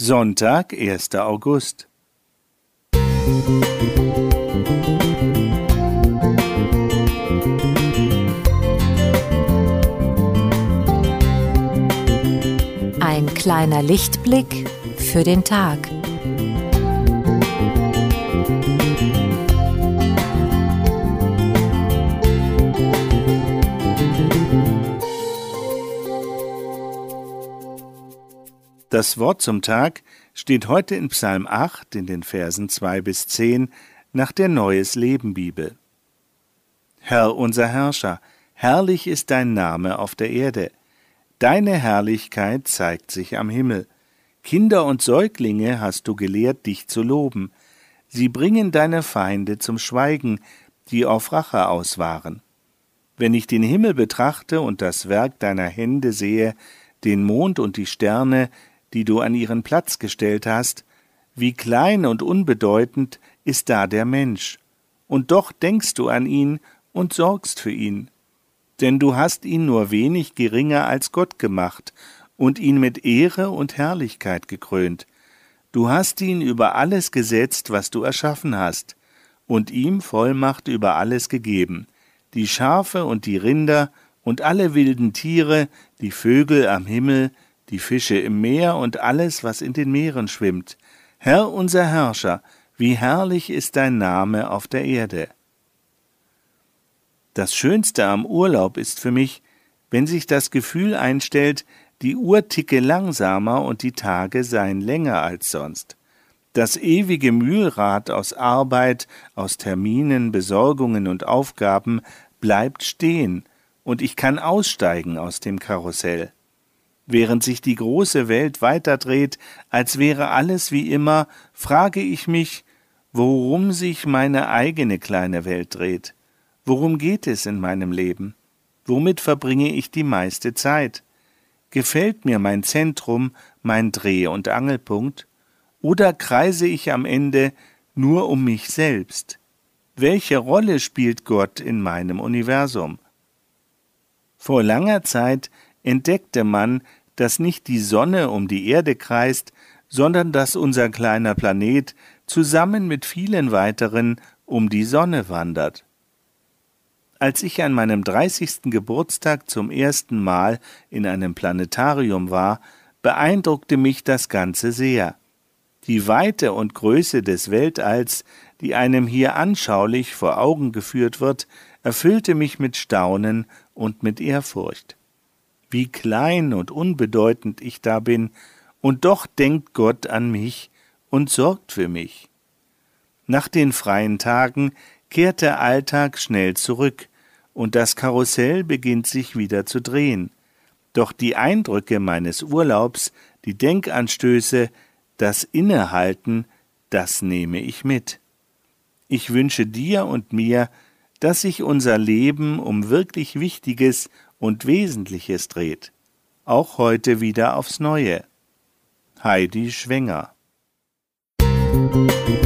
Sonntag, 1. August. Ein kleiner Lichtblick für den Tag. Das Wort zum Tag steht heute in Psalm 8 in den Versen 2 bis 10 nach der Neues Leben Bibel. Herr unser Herrscher, herrlich ist dein Name auf der Erde. Deine Herrlichkeit zeigt sich am Himmel. Kinder und Säuglinge hast du gelehrt, dich zu loben. Sie bringen deine Feinde zum Schweigen, die auf Rache aus waren. Wenn ich den Himmel betrachte und das Werk deiner Hände sehe, den Mond und die Sterne, die du an ihren Platz gestellt hast, wie klein und unbedeutend ist da der Mensch, und doch denkst du an ihn und sorgst für ihn. Denn du hast ihn nur wenig geringer als Gott gemacht und ihn mit Ehre und Herrlichkeit gekrönt. Du hast ihn über alles gesetzt, was du erschaffen hast, und ihm Vollmacht über alles gegeben, die Schafe und die Rinder und alle wilden Tiere, die Vögel am Himmel, die Fische im Meer und alles, was in den Meeren schwimmt. Herr unser Herrscher, wie herrlich ist dein Name auf der Erde. Das Schönste am Urlaub ist für mich, wenn sich das Gefühl einstellt, die Uhr ticke langsamer und die Tage seien länger als sonst. Das ewige Mühlrad aus Arbeit, aus Terminen, Besorgungen und Aufgaben bleibt stehen, und ich kann aussteigen aus dem Karussell während sich die große Welt weiterdreht, als wäre alles wie immer, frage ich mich, worum sich meine eigene kleine Welt dreht. Worum geht es in meinem Leben? Womit verbringe ich die meiste Zeit? Gefällt mir mein Zentrum, mein Dreh- und Angelpunkt? Oder kreise ich am Ende nur um mich selbst? Welche Rolle spielt Gott in meinem Universum? Vor langer Zeit entdeckte man, dass nicht die Sonne um die Erde kreist, sondern dass unser kleiner Planet zusammen mit vielen weiteren um die Sonne wandert. Als ich an meinem 30. Geburtstag zum ersten Mal in einem Planetarium war, beeindruckte mich das Ganze sehr. Die Weite und Größe des Weltalls, die einem hier anschaulich vor Augen geführt wird, erfüllte mich mit Staunen und mit Ehrfurcht wie klein und unbedeutend ich da bin, und doch denkt Gott an mich und sorgt für mich. Nach den freien Tagen kehrt der Alltag schnell zurück, und das Karussell beginnt sich wieder zu drehen. Doch die Eindrücke meines Urlaubs, die Denkanstöße, das Innehalten, das nehme ich mit. Ich wünsche dir und mir, dass sich unser Leben um wirklich Wichtiges und Wesentliches dreht, auch heute wieder aufs Neue. Heidi Schwenger Musik